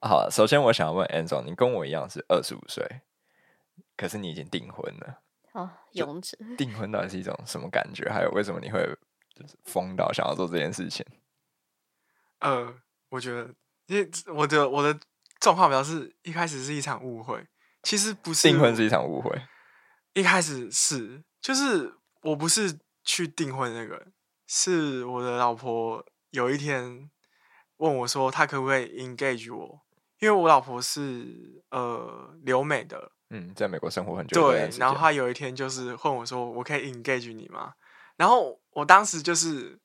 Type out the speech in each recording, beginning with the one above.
好，首先我想要问 Anson，你跟我一样是二十五岁，可是你已经订婚了。哦，勇者订婚到底是一种什么感觉？还有为什么你会就是疯到想要做这件事情？呃，我觉得，因为我的我的状况表示一开始是一场误会，其实不是订婚是一场误会。一开始是，就是我不是去订婚那个，是我的老婆有一天问我说，她可不可以 engage 我？因为我老婆是呃留美的，嗯，在美国生活很久，对，然后她有一天就是问我说，我可以 engage 你吗？然后我当时就是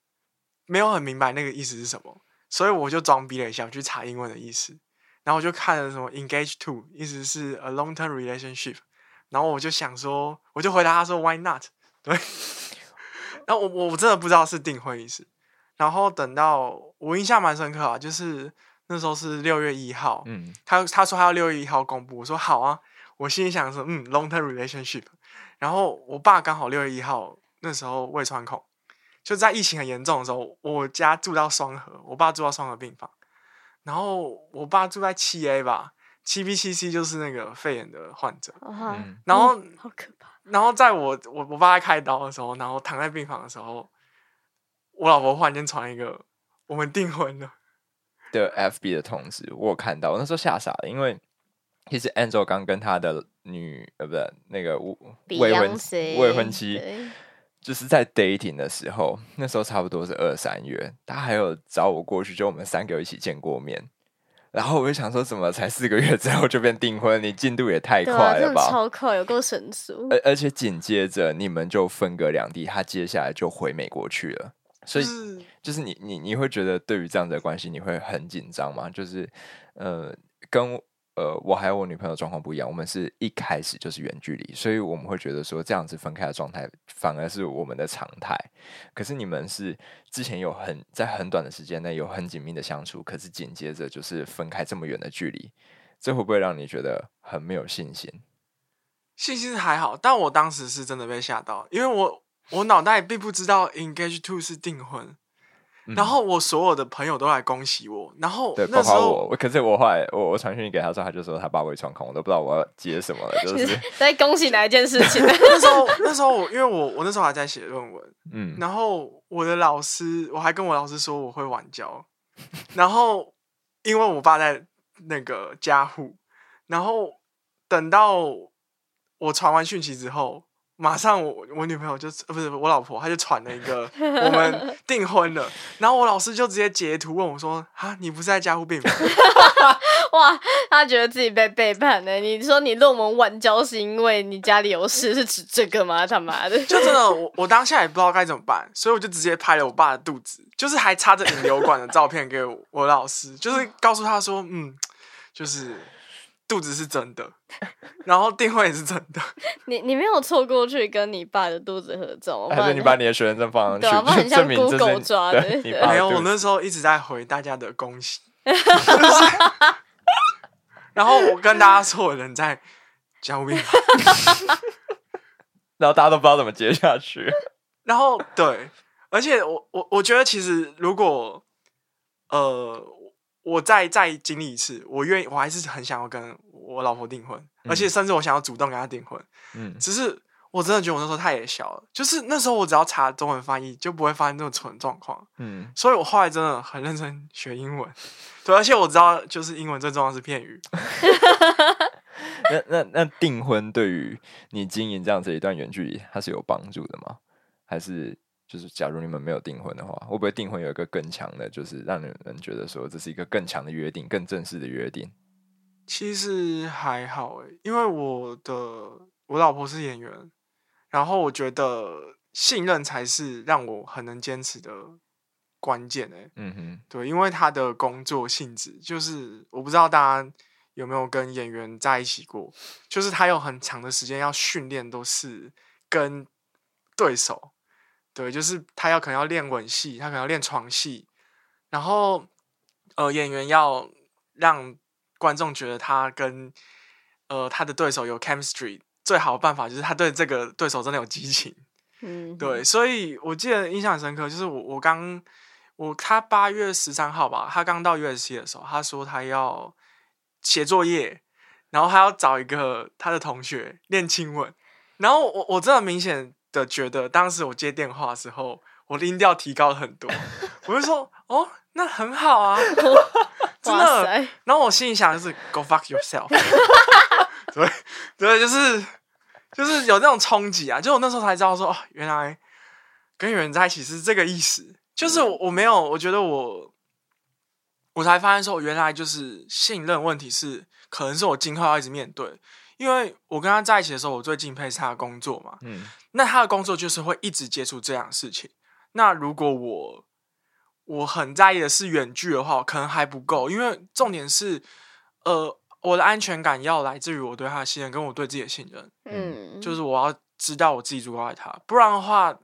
没有很明白那个意思是什么，所以我就装逼了一下，我去查英文的意思，然后我就看了什么 engage to，意思是 a long term relationship。然后我就想说，我就回答他说 “Why not？” 对。然后我我我真的不知道是订婚意思。然后等到我印象蛮深刻啊，就是那时候是六月一号，嗯，他他说他要六月一号公布，我说好啊。我心里想说，嗯，long term relationship。然后我爸刚好六月一号那时候胃穿孔，就在疫情很严重的时候，我家住到双河，我爸住到双河病房，然后我爸住在七 A 吧。七 B 七 C 就是那个肺炎的患者，然后好可怕。然后在我我我爸在开刀的时候，然后躺在病房的时候，我老婆忽然间传一个我们订婚了的 FB 的通知，我有看到，我那时候吓傻了，因为其实 Angel 刚跟他的女呃不是那个未婚未婚妻，就是在 dating 的时候，那时候差不多是二三月，他还有找我过去，就我们三个一起见过面。然后我就想说，怎么才四个月之后就变订婚？你进度也太快了吧！超快，有够神速。而而且紧接着你们就分隔两地，他接下来就回美国去了。所以就是你你你会觉得对于这样的关系，你会很紧张吗？就是呃跟。呃，我还有我女朋友状况不一样，我们是一开始就是远距离，所以我们会觉得说这样子分开的状态反而是我们的常态。可是你们是之前有很在很短的时间内有很紧密的相处，可是紧接着就是分开这么远的距离，这会不会让你觉得很没有信心？信心还好，但我当时是真的被吓到，因为我我脑袋并不知道 engage to 是订婚。然后我所有的朋友都来恭喜我，然后对，包括我。可是我后来我我传讯给他之后，他就说他爸胃穿孔，我都不知道我要接什么了。就是在恭喜哪一件事情？那时候那时候我因为我我那时候还在写论文，嗯，然后我的老师我还跟我老师说我会晚交，然后因为我爸在那个家户，然后等到我传完讯息之后。马上我我女朋友就呃不是我老婆，她就传了一个 我们订婚了，然后我老师就直接截图问我说：“啊，你不是在家护病房？” 哇，他觉得自己被背叛了。你说你论文晚交是因为你家里有事，是指这个吗？他妈的！就真的我我当下也不知道该怎么办，所以我就直接拍了我爸的肚子，就是还插着引流管的照片给我老师，就是告诉他说：“嗯，就是。”肚子是真的，然后订婚也是真的。你你没有凑过去跟你爸的肚子合照，还是你把你的学生证放上去？很像 Google 抓的。没有，我那时候一直在回大家的恭喜。然后我跟大家说，我人在交面，然后大家都不知道怎么接下去。然后对，而且我我我觉得其实如果呃。我再再经历一次，我愿意，我还是很想要跟我老婆订婚，而且甚至我想要主动跟她订婚。嗯，只是我真的觉得我那时候太小了，就是那时候我只要查中文翻译，就不会发生这种蠢状况。嗯，所以我后来真的很认真学英文，对，而且我知道就是英文最重要是片语。那那那订婚对于你经营这样子一段远距离，它是有帮助的吗？还是？就是假如你们没有订婚的话，会不会订婚有一个更强的，就是让你们觉得说这是一个更强的约定、更正式的约定？其实还好诶，因为我的我老婆是演员，然后我觉得信任才是让我很能坚持的关键诶。嗯哼，对，因为他的工作性质就是我不知道大家有没有跟演员在一起过，就是他有很长的时间要训练，都是跟对手。对，就是他要可能要练吻戏，他可能要练床戏，然后呃，演员要让观众觉得他跟呃他的对手有 chemistry，最好的办法就是他对这个对手真的有激情。嗯，对，所以我记得印象很深刻，就是我我刚我他八月十三号吧，他刚到 USC 的时候，他说他要写作业，然后他要找一个他的同学练亲吻，然后我我真的明显的觉得，当时我接电话的时候，我的音调提高了很多，我就说哦，那很好啊，真的。然后我心里想的是 Go fuck yourself，对对，就是就是有那种冲击啊，就我那时候才知道说哦，原来跟有人在一起是这个意思，就是我我没有，我觉得我。我才发现说，原来就是信任问题是，可能是我今后要一直面对。因为我跟他在一起的时候，我最敬佩是他的工作嘛。嗯。那他的工作就是会一直接触这样的事情。那如果我我很在意的是远距的话，可能还不够。因为重点是，呃，我的安全感要来自于我对他的信任，跟我对自己的信任。嗯。就是我要知道我自己足够爱他，不然的话。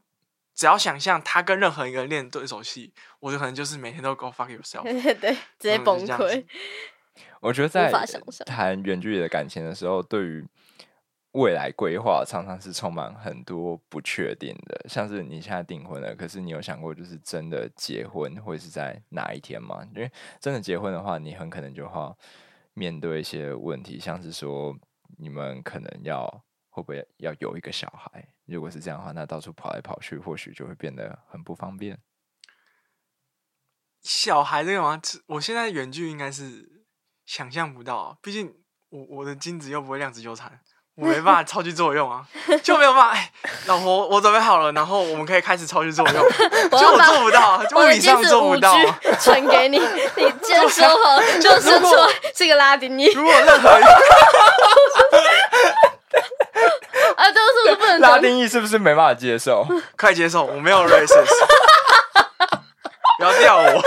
只要想象他跟任何一个人练对手戏，我就可能就是每天都 go fuck yourself，对，直接崩溃。我觉得在谈远距离的感情的时候，对于未来规划常常是充满很多不确定的。像是你现在订婚了，可是你有想过就是真的结婚会是在哪一天吗？因为真的结婚的话，你很可能就要面对一些问题，像是说你们可能要会不会要有一个小孩。如果是这样的话，那到处跑来跑去，或许就会变得很不方便。小孩这个吗？我现在远距应该是想象不到，毕竟我我的精子又不会量子纠缠，我 没办法超级作用啊，就没有办法。哎，老婆，我准备好了，然后我们可以开始超级作用。就我做不到，物理上做不到。传给你，你接收好，就是说这个拉丁语。如果任何。啊，这个是不是不能？拉丁裔是不是没办法接受？快接受，我没有 racist，不要吊我！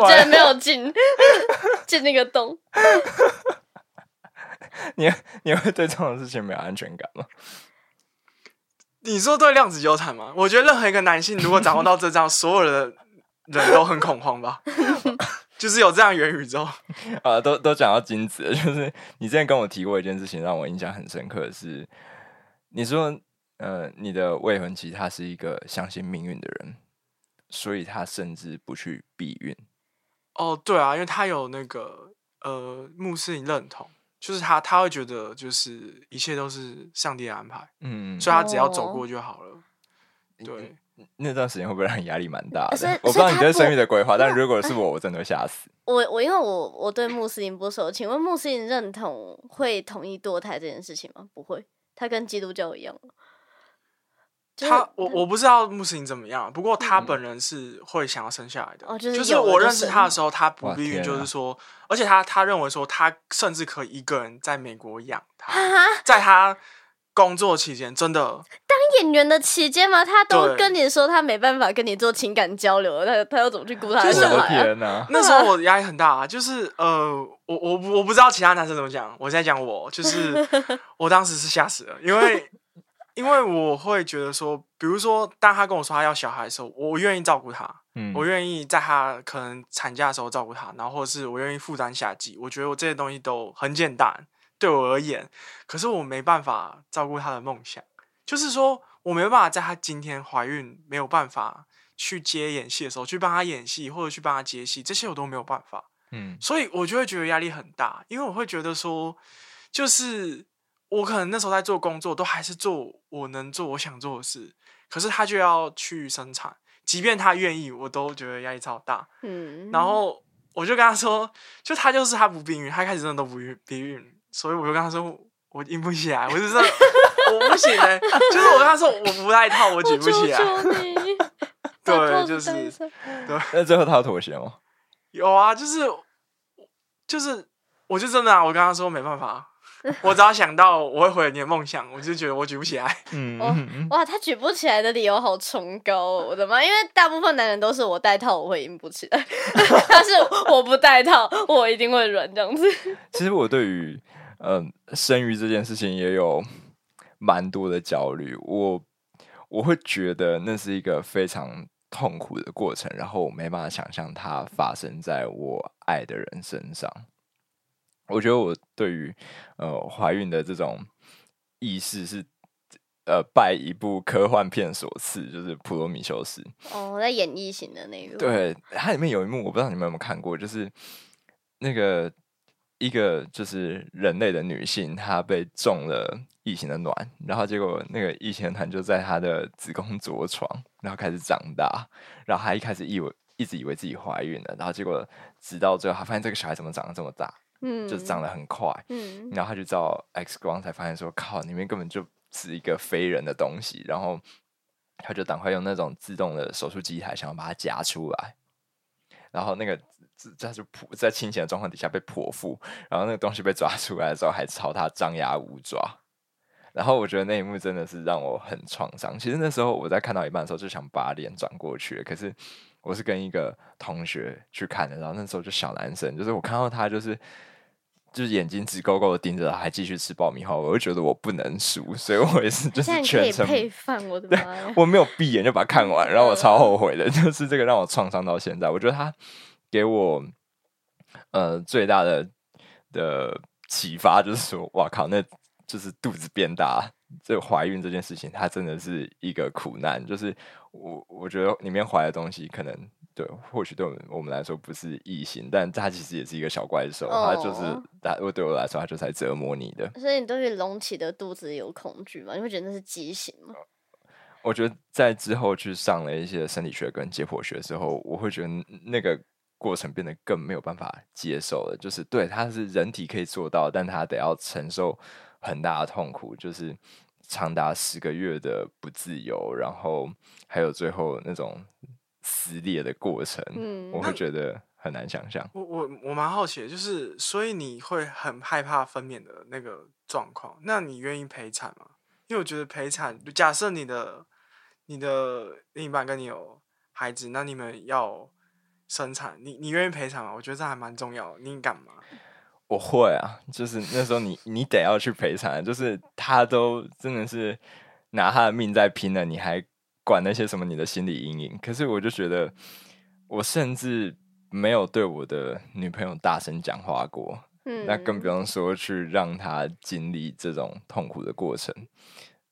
哇塞，可恶，竟然没有进 进那个洞。你你会对这种事情没有安全感吗？你说对量子纠缠吗？我觉得任何一个男性如果掌握到这张，所有的人都很恐慌吧。就是有这样元宇宙啊，都都讲到精子，就是你之前跟我提过一件事情，让我印象很深刻的是，你说呃，你的未婚妻她是一个相信命运的人，所以她甚至不去避孕。哦，对啊，因为他有那个呃穆斯林认同，就是他他会觉得就是一切都是上帝的安排，嗯，所以他只要走过就好了，对。那段时间会不会让你压力蛮大的？我不知道你对生育的规划，但如果是我，我真的会吓死。我我因为我我对穆斯林不熟，请问穆斯林认同会同意堕胎这件事情吗？不会，他跟基督教一样。他我我不知道穆斯林怎么样，不过他本人是会想要生下来的。哦，就是我认识他的时候，他不避孕，就是说，而且他他认为说，他甚至可以一个人在美国养他，在他。工作期间真的当演员的期间吗？他都跟你说他没办法跟你做情感交流，他他要怎么去顾他的小孩？那时候我压力很大啊，就是呃，我我我不知道其他男生怎么讲，我在讲我，就是 我当时是吓死了，因为因为我会觉得说，比如说当他跟我说他要小孩的时候，我愿意照顾他，嗯，我愿意在他可能产假的时候照顾他，然后或者是我愿意负担下季，我觉得我这些东西都很简单。对我而言，可是我没办法照顾他的梦想，就是说我没办法在他今天怀孕没有办法去接演戏的时候去帮他演戏，或者去帮他接戏，这些我都没有办法。嗯，所以我就会觉得压力很大，因为我会觉得说，就是我可能那时候在做工作，都还是做我能做我想做的事，可是他就要去生产，即便他愿意，我都觉得压力超大。嗯，然后我就跟他说，就他就是他不避孕，他开始真的都不避孕。所以我就跟他说，我硬不起来，我就说我不行嘞，就是我跟他说我不带套，我举不起来。对，就是 对。那最后他妥协吗？有啊，就是就是，我就真的啊，我跟他说没办法，我只要想到我会毁了你的梦想，我就觉得我举不起来。嗯，哇，他举不起来的理由好崇高，哦我的妈！因为大部分男人都是我戴套我会硬不起来，但是我不戴套我一定会软这样子。其实我对于。嗯，生育这件事情也有蛮多的焦虑，我我会觉得那是一个非常痛苦的过程，然后我没办法想象它发生在我爱的人身上。我觉得我对于呃怀孕的这种意识是呃拜一部科幻片所赐，就是《普罗米修斯》哦，在演绎型的那个，对它里面有一幕，我不知道你们有没有看过，就是。那个一个就是人类的女性，她被中了异形的卵，然后结果那个异形卵就在她的子宫着床，然后开始长大，然后她一开始以为一直以为自己怀孕了，然后结果直到最后，她发现这个小孩怎么长得这么大，嗯，就长得很快，嗯，然后他就照 X 光才发现说，靠，里面根本就是一个非人的东西，然后他就赶快用那种自动的手术机台想要把它夹出来，然后那个。在就剖在清醒的状况底下被剖腹，然后那个东西被抓出来的时候还朝他张牙舞爪，然后我觉得那一幕真的是让我很创伤。其实那时候我在看到一半的时候就想把脸转过去，可是我是跟一个同学去看的，然后那时候就小男生，就是我看到他就是就是眼睛直勾勾的盯着，还继续吃爆米花，我就觉得我不能输，所以我也是就是全程配饭，我的妈呀！我没有闭眼就把它看完，然后我超后悔的，就是这个让我创伤到现在。我觉得他。给我呃最大的的启发就是说，哇靠，那就是肚子变大，这怀孕这件事情，它真的是一个苦难。就是我我觉得里面怀的东西，可能对，或许对我们我们来说不是异形，但它其实也是一个小怪兽，它就是它，对我来说，它就是来折磨你的。所以你对于隆起的肚子有恐惧吗？你会觉得那是畸形吗？我觉得在之后去上了一些生理学跟解剖学之后，我会觉得那个。过程变得更没有办法接受了，就是对，它是人体可以做到，但它得要承受很大的痛苦，就是长达十个月的不自由，然后还有最后那种撕裂的过程，嗯，我会觉得很难想象。我我我蛮好奇的，就是所以你会很害怕分娩的那个状况，那你愿意陪产吗？因为我觉得陪产，假设你的你的另一半跟你有孩子，那你们要。生产，你你愿意陪产吗？我觉得这还蛮重要。你敢吗？我会啊，就是那时候你你得要去陪产，就是他都真的是拿他的命在拼了，你还管那些什么你的心理阴影？可是我就觉得，我甚至没有对我的女朋友大声讲话过，嗯，那更不用说去让她经历这种痛苦的过程。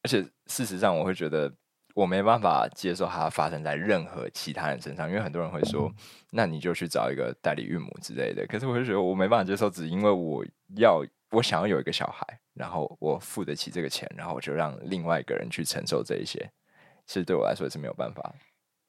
而且事实上，我会觉得。我没办法接受它发生在任何其他人身上，因为很多人会说，那你就去找一个代理孕母之类的。可是我就觉得我没办法接受，只因为我要我想要有一个小孩，然后我付得起这个钱，然后我就让另外一个人去承受这一些，其实对我来说也是没有办法。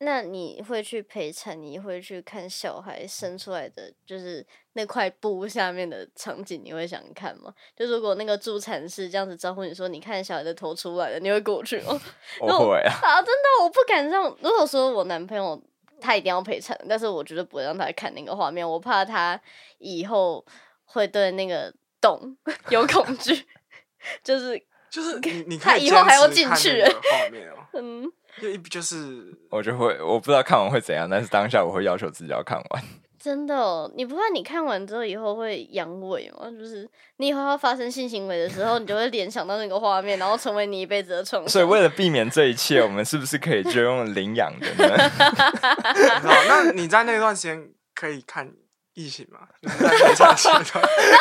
那你会去陪产？你会去看小孩生出来的，就是那块布下面的场景，你会想看吗？就如果那个助产士这样子招呼你说：“你看小孩的头出来了”，你会过去吗？我会啊！啊，真的，我不敢让。如果说我男朋友他一定要陪产，但是我绝对不会让他看那个画面，我怕他以后会对那个洞 有恐惧，就是就是你你他以后还要进去 画面哦，嗯。就一就是，我就会我不知道看完会怎样，但是当下我会要求自己要看完。真的，你不怕你看完之后以后会阳痿吗？就是你以后要发生性行为的时候，你就会联想到那个画面，然后成为你一辈子的创伤。所以为了避免这一切，我们是不是可以就用领养的呢？那你在那段时间可以看异形吗？在陪产阶段，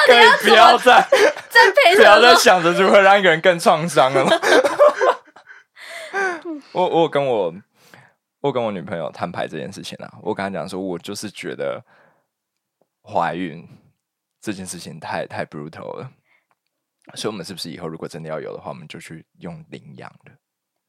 可以不要再 再陪不要再想着如何让一个人更创伤了 吗？我我跟我我跟我女朋友摊牌这件事情啊，我跟她讲说，我就是觉得怀孕这件事情太太 brutal 了，所以我们是不是以后如果真的要有的话，我们就去用领养的。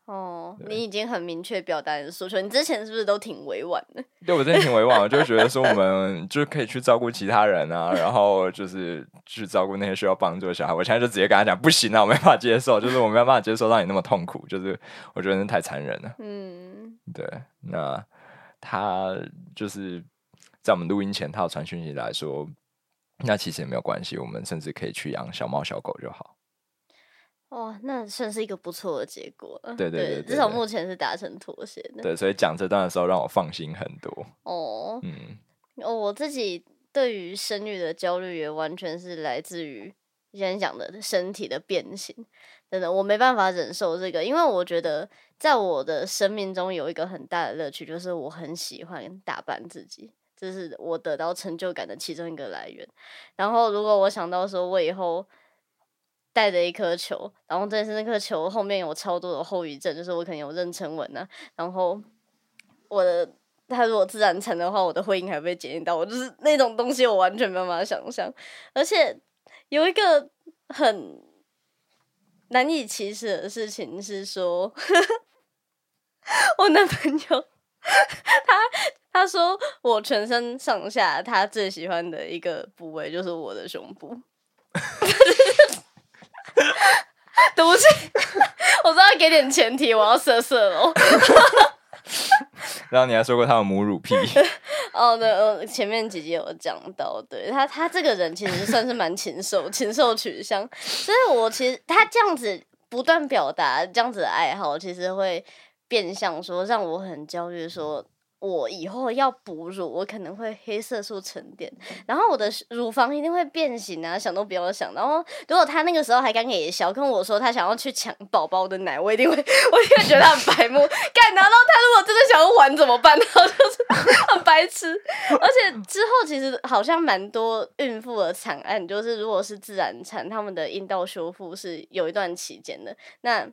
哦，你已经很明确表达你的诉求。你之前是不是都挺委婉的？对我真的挺委婉，我就觉得说我们就可以去照顾其他人啊，然后就是去照顾那些需要帮助的小孩。我现在就直接跟他讲，不行啊，我没办法接受，就是我没办法接受让你那么痛苦，就是我觉得那太残忍了。嗯，对。那他就是在我们录音前，他有传讯息来说，那其实也没有关系，我们甚至可以去养小猫小狗就好。哇，那算是一个不错的结果了。对对对，至少目前是达成妥协的。对，所以讲这段的时候让我放心很多。哦，嗯，哦，我自己对于生育的焦虑也完全是来自于之前讲的身体的变形。真的，我没办法忍受这个，因为我觉得在我的生命中有一个很大的乐趣，就是我很喜欢打扮自己，这是我得到成就感的其中一个来源。然后，如果我想到说我以后。带着一颗球，然后但是那颗球后面有超多的后遗症，就是我可能有妊娠纹啊，然后我的他如果自然产的话，我的会阴还被检验到，我就是那种东西，我完全没办法想象。而且有一个很难以启齿的事情是说，我男朋友他他说我全身上下他最喜欢的一个部位就是我的胸部。对不起，我知道给点前提，我要色色喽。然后你还说过他有母乳癖。哦，对，呃，前面姐姐有讲到，对他，他这个人其实算是蛮禽兽，禽兽取向。所以我其实他这样子不断表达这样子的爱好，其实会变相说让我很焦虑，说。我以后要哺乳，我可能会黑色素沉淀，然后我的乳房一定会变形啊，想都不要想。然后如果他那个时候还敢给小跟我说他想要去抢宝宝的奶，我一定会，我一定会觉得他很白目。敢拿到他如果真的想要还怎么办？他就是很白痴。而且之后其实好像蛮多孕妇的惨案，就是如果是自然产，他们的阴道修复是有一段期间的。那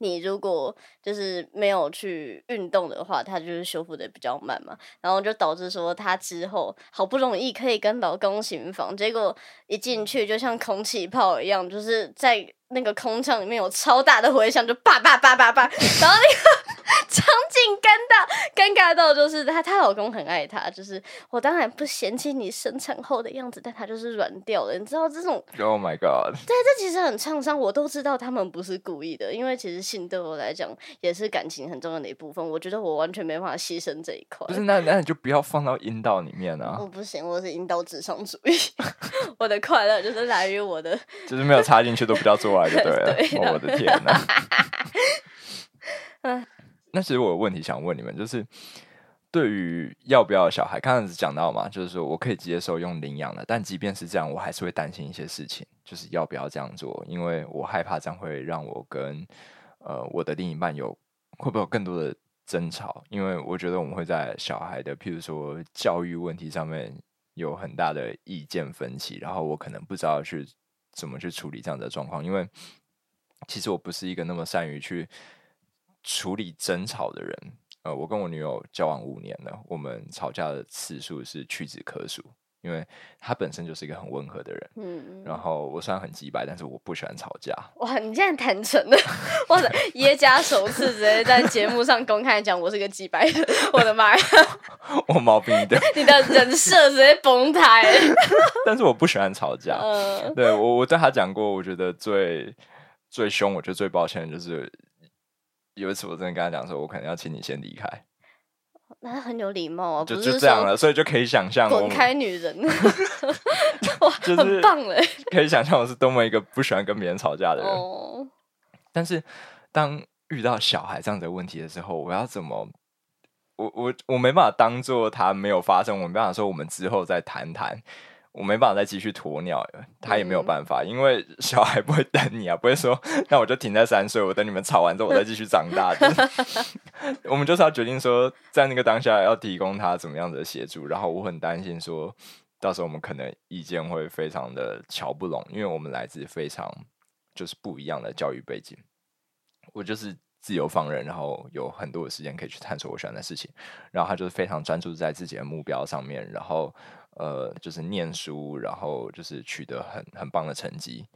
你如果就是没有去运动的话，它就是修复的比较慢嘛，然后就导致说她之后好不容易可以跟老公行房，结果一进去就像空气炮一样，就是在。那个空腔里面有超大的回响，就叭叭叭叭叭，然后那个场景尴尬，尴尬到就是她她老公很爱她，就是我当然不嫌弃你生产后的样子，但她就是软掉了，你知道这种？Oh my god！对，这其实很创伤，我都知道他们不是故意的，因为其实性对我来讲也是感情很重要的一部分，我觉得我完全没办法牺牲这一块。不是，那那你就不要放到阴道里面啊！我不行，我是阴道智商主义，我的快乐就是来于我的，就是没有插进去都不要做。对了，我的天哪！那其实我有问题想问你们，就是对于要不要小孩，刚才讲到嘛，就是说我可以接受用领养的，但即便是这样，我还是会担心一些事情，就是要不要这样做，因为我害怕这样会让我跟呃我的另一半有会不会有更多的争吵，因为我觉得我们会在小孩的譬如说教育问题上面有很大的意见分歧，然后我可能不知道去。怎么去处理这样的状况？因为其实我不是一个那么善于去处理争吵的人。呃，我跟我女友交往五年了，我们吵架的次数是屈指可数。因为他本身就是一个很温和的人，嗯，然后我虽然很急白，但是我不喜欢吵架。哇，你这样坦诚的，或者耶加首次直接在节目上公开讲我是个急白人，我的妈呀！我毛病的，你的人设直接崩塌。但是我不喜欢吵架，嗯，对我我对他讲过，我觉得最最凶，我觉得最抱歉的就是有一次我真的跟他讲说，我可能要请你先离开。那很有礼貌啊，就就这样了，所以就可以想象滚开女人，哇，很棒嘞！可以想象我是多么一个不喜欢跟别人吵架的人。但是当遇到小孩这样的问题的时候，我要怎么？我我我没办法当做他没有发生，我没办法说我们之后再谈谈。我没办法再继续鸵鸟了，他也没有办法，因为小孩不会等你啊，不会说那我就停在三岁，我等你们吵完之后我再继续长大。我们就是要决定说，在那个当下要提供他怎么样的协助，然后我很担心说，到时候我们可能意见会非常的瞧不拢，因为我们来自非常就是不一样的教育背景。我就是自由放任，然后有很多的时间可以去探索我喜欢的事情，然后他就是非常专注在自己的目标上面，然后。呃，就是念书，然后就是取得很很棒的成绩，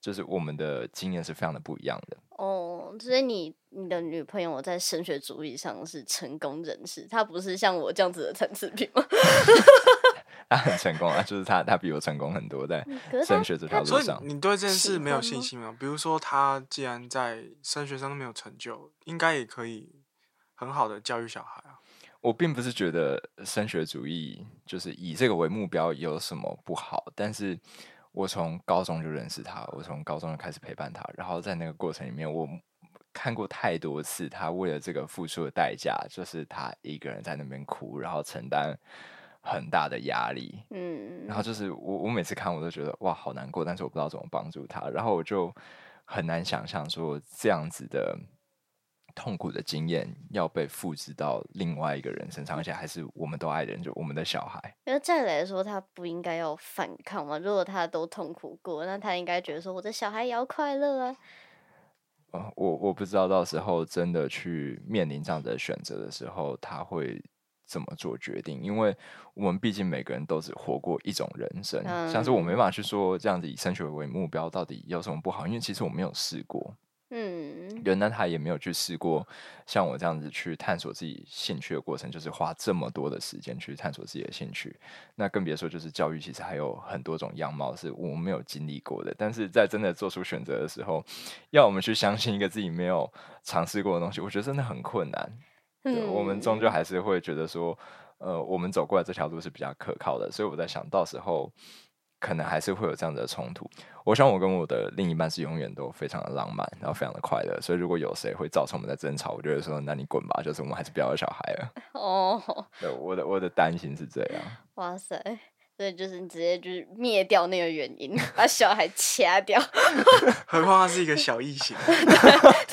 就是我们的经验是非常的不一样的。哦，所以你你的女朋友在升学主义上是成功人士，她不是像我这样子的残次品吗？她很成功啊，就是她她比我成功很多，在升学这条路上。你对这件事没有信心吗？比如说，他既然在升学上都没有成就，应该也可以很好的教育小孩啊。我并不是觉得升学主义就是以这个为目标有什么不好，但是我从高中就认识他，我从高中就开始陪伴他，然后在那个过程里面，我看过太多次他为了这个付出的代价，就是他一个人在那边哭，然后承担很大的压力，嗯，然后就是我我每次看我都觉得哇好难过，但是我不知道怎么帮助他，然后我就很难想象说这样子的。痛苦的经验要被复制到另外一个人身上，而且还是我们都爱的人，就我们的小孩。那再来说，他不应该要反抗吗？如果他都痛苦过，那他应该觉得说，我的小孩也要快乐啊。我我不知道到时候真的去面临这样的选择的时候，他会怎么做决定，因为我们毕竟每个人都只活过一种人生，像是我没办法去说这样子以升学为目标到底有什么不好，因为其实我没有试过。嗯，人呢，他也没有去试过像我这样子去探索自己兴趣的过程，就是花这么多的时间去探索自己的兴趣。那更别说就是教育，其实还有很多种样貌是我们没有经历过的。但是在真的做出选择的时候，要我们去相信一个自己没有尝试过的东西，我觉得真的很困难。嗯，我们终究还是会觉得说，呃，我们走过来这条路是比较可靠的。所以我在想到时候。可能还是会有这样的冲突。我想我跟我的另一半是永远都非常的浪漫，然后非常的快乐。所以如果有谁会造成我们的争吵，我就会说：“那你滚吧！”就是我们还是不要有小孩了。哦，对，我的我的担心是这样。哇塞，所以就是你直接就是灭掉那个原因，把小孩掐掉。何况他是一个小异形。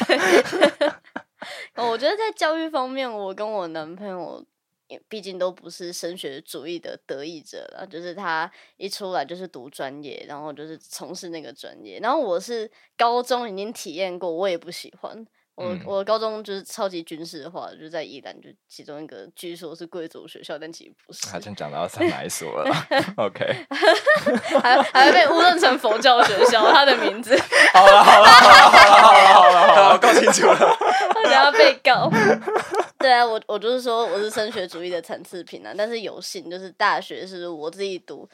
对。我觉得在教育方面，我跟我男朋友。毕竟都不是升学主义的得益者了，就是他一出来就是读专业，然后就是从事那个专业。然后我是高中已经体验过，我也不喜欢。我我高中就是超级军事化，就在宜兰，就其中一个据说是贵族学校，但其实不是。好像讲到上哪一所了？OK，还还被误认成佛教学校，他的名字。好了好了好了好了好了好了，搞清楚了，他想要被告。对啊，我我就是说我是升学主义的残次品啊，但是有幸就是大学是我自己读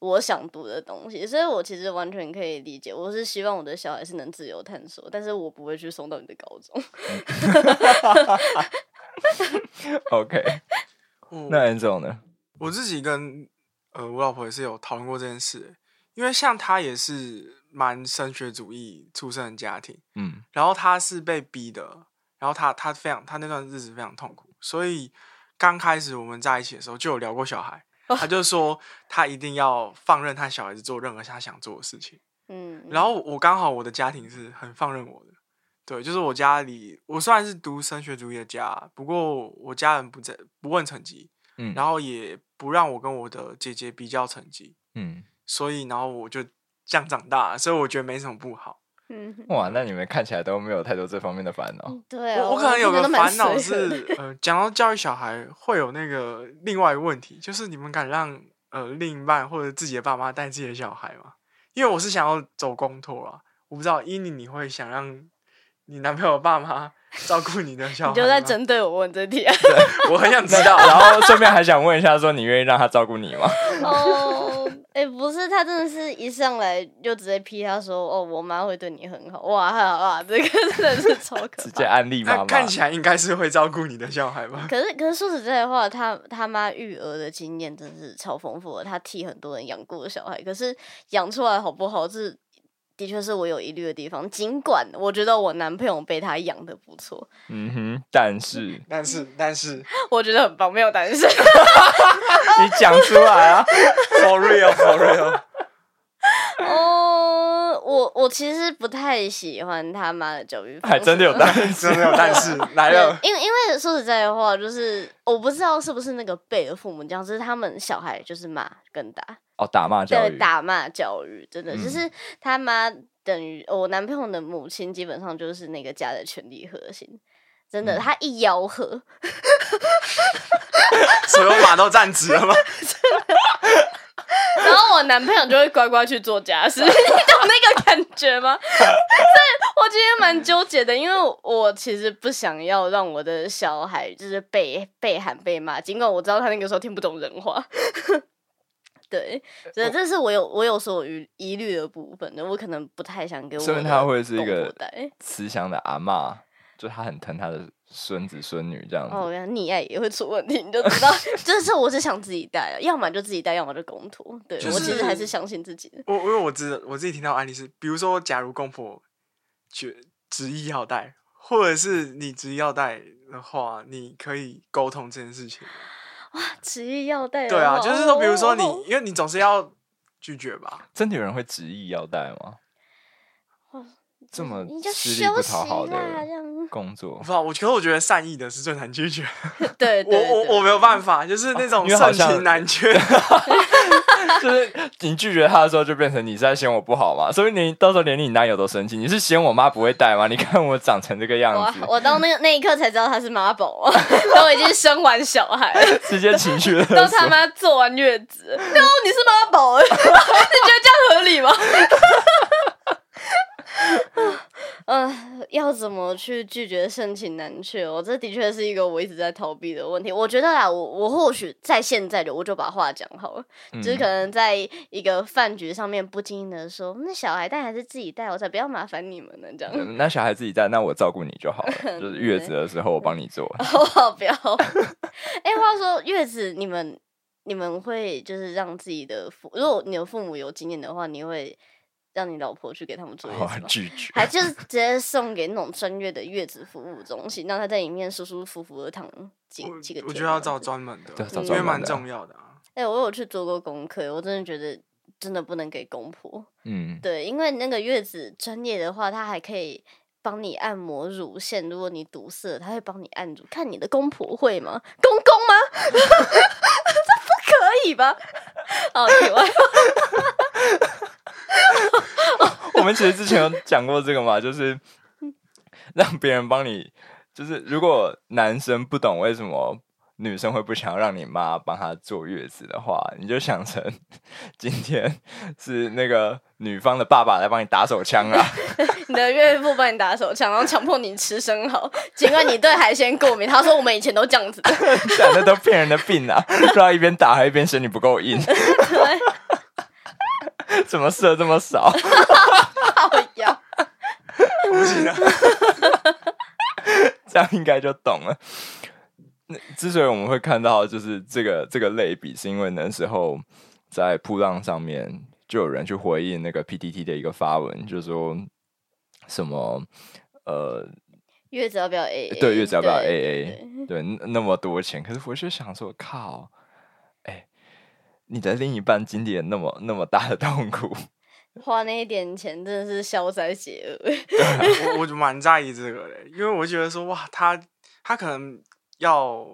我想读的东西，所以我其实完全可以理解。我是希望我的小孩是能自由探索，但是我不会去送到你的高中。OK，那 a n g e l 呢？我自己跟呃我老婆也是有讨论过这件事，因为像她也是蛮升学主义出身的家庭，嗯，然后她是被逼的。然后他他非常他那段日子非常痛苦，所以刚开始我们在一起的时候就有聊过小孩，他就说他一定要放任他小孩子做任何他想做的事情。嗯，然后我刚好我的家庭是很放任我的，对，就是我家里我虽然是读升学主义的家，不过我家人不在不问成绩，嗯，然后也不让我跟我的姐姐比较成绩，嗯，所以然后我就这样长大，所以我觉得没什么不好。嗯，哇，那你们看起来都没有太多这方面的烦恼。对，我我可能有个烦恼是，呃，讲到教育小孩会有那个另外一个问题，就是你们敢让呃另一半或者自己的爸妈带自己的小孩吗？因为我是想要走公托啊，我不知道伊妮你会想让你男朋友爸妈照顾你的小孩？你就在针对我问这题，我很想知道。然后顺便还想问一下，说你愿意让他照顾你吗？哦。哎，不是，他真的是一上来就直接批他说：“哦，我妈会对你很好。”哇哇，这个真的是超可怕。直接安利妈妈，看起来应该是会照顾你的小孩吧？可是，可是说实在的话，他他妈育儿的经验真是超丰富的，他替很多人养过小孩。可是养出来好不好，这的确是我有疑虑的地方。尽管我觉得我男朋友被他养的不错，嗯哼，但是，但是，但是，我觉得很棒，没有但是。你讲出来啊！For real, for real。哦，我我其实不太喜欢他妈的教育，还真的有但真的有但是来了。因为因为说实在的话，就是我不知道是不是那个贝的父母这样，就是他们小孩就是骂跟打哦，打骂教育，打骂教育，真的就是他妈等于我男朋友的母亲，基本上就是那个家的权力核心。真的，他一吆喝，所有马都站直了吗？然后我男朋友就会乖乖去做家事，你懂那个感觉吗？所以我今天蛮纠结的，因为我其实不想要让我的小孩就是被被喊被骂，尽管我知道他那个时候听不懂人话。对，这这是我有我有所疑疑虑的部分的，我可能不太想给我。说明他会是一个慈祥的阿妈。就他很疼他的孙子孙女这样子，哦，溺爱也会出问题，你就知道，这是我是想自己带，要么就自己带，要么就公托。对我其实还是相信自己的。我因为我知我自己听到案例是，比如说，假如公婆决执意要带，或者是你执意要带的话，你可以沟通这件事情。哇，执意要带，对啊，就是说，比如说你，因为你总是要拒绝吧？真的有人会执意要带吗？这么吃力不讨好的工作，不。我觉得，我觉得善意的是最难拒绝。对，我我我没有办法，就是那种盛情难却。就是你拒绝他的时候，就变成你在嫌我不好嘛？所以你到时候连你男友都生气，你是嫌我妈不会带吗？你看我长成这个样子，我到那个那一刻才知道他是妈宝，都已经生完小孩，直接情绪都他妈坐完月子，然 后你是妈宝，你觉得这样合理吗？呃，要怎么去拒绝盛情难却？我，这的确是一个我一直在逃避的问题。我觉得啊，我我或许在现在的我就把话讲好了，就是可能在一个饭局上面不经意的说，那小孩带还是自己带，我才不要麻烦你们呢。这样，那小孩自己带，那我照顾你就好了。就是月子的时候我帮你做。好，不要。哎，话说月子，你们你们会就是让自己的父，如果你的父母有经验的话，你会。让你老婆去给他们做月子拒绝，还 就是直接送给那种专业的月子服务中心，让他在里面舒舒服服的躺几几个。我觉得要找专门的，因为蛮重要的啊。哎，我有去做过功课，我真的觉得真的不能给公婆。嗯，对，因为那个月子专业的话，他还可以帮你按摩乳腺，如果你堵塞，他会帮你按住。看你的公婆会吗？公公吗？这不可以吧？好，题外。我们其实之前有讲过这个嘛，就是让别人帮你，就是如果男生不懂为什么女生会不想要让你妈帮她坐月子的话，你就想成 今天是那个女方的爸爸来帮你打手枪啊，你的岳父帮你打手枪，然后强迫你吃生蚝，尽管你对海鲜过敏。他说我们以前都这样子，讲的都骗人的病啊，不知道一边打还一边嫌你不够硬。怎么射这么少？好呀，不行啊！这样应该就懂了。那之所以我们会看到就是这个这个类比，是因为那时候在铺浪上面就有人去回应那个 PTT 的一个发文，就说什么呃，月子要不要 A？对，月子要不要 AA？对，那么多钱，可是我就想说，靠！你的另一半经历了那么那么大的痛苦，花那一点钱真的是消灾解厄。我我就蛮在意这个的，因为我觉得说哇，他他可能要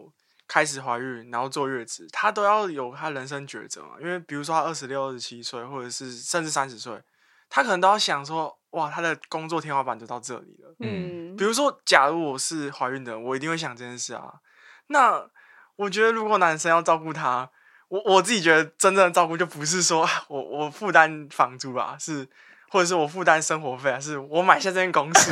开始怀孕，然后坐月子，他都要有他人生抉择嘛。因为比如说他二十六、二十七岁，或者是甚至三十岁，他可能都要想说哇，他的工作天花板就到这里了。嗯，比如说，假如我是怀孕的，我一定会想这件事啊。那我觉得，如果男生要照顾他。我我自己觉得真正的照顾就不是说我我负担房租啊，是或者是我负担生活费啊，是我买下这间公司。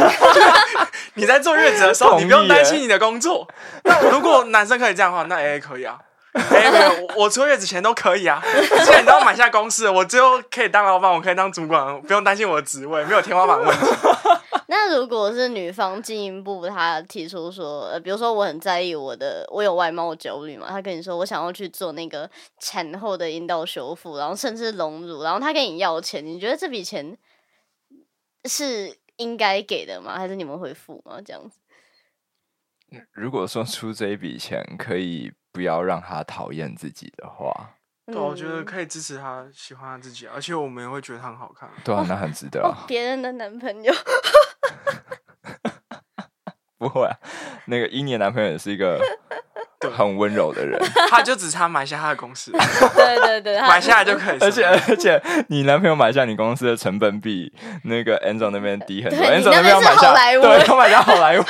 你在坐月子的时候，你不用担心你的工作。那如果男生可以这样的话，那 A A 可以啊。A 没有，我出月子钱都可以啊。既然你都要买下公司，我最后可以当老板，我可以当主管，不用担心我的职位，没有天花板问题。那如果是女方进一步，她提出说，呃，比如说我很在意我的，我有外貌焦虑嘛，她跟你说我想要去做那个产后的阴道修复，然后甚至隆乳，然后她跟你要钱，你觉得这笔钱是应该给的吗？还是你们会付吗？这样子？如果说出这一笔钱可以不要让他讨厌自己的话，对，我觉得可以支持他喜欢他自己，而且我们也会觉得他很好看。对啊，那很值得。别人的男朋友。不会啊，那个英年男朋友也是一个很温柔的人，他就只差买下他的公司，对对对，买下来就可以。而且而且，你男朋友买下你公司的成本比那个 Angel 那边低很多，Angel 那边要买下，对，要买下好莱坞，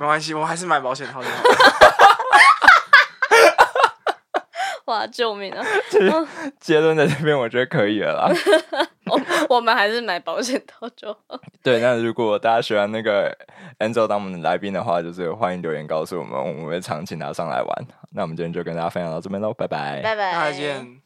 没关系，我还是买保险套就好。哇！救命啊！结论在这边，我觉得可以了啦。我我们还是买保险套就好。对，那如果大家喜欢那个 Angel 当我们的来宾的话，就是欢迎留言告诉我们，我们会常请他上来玩。那我们今天就跟大家分享到这边喽，拜拜，拜拜，再见。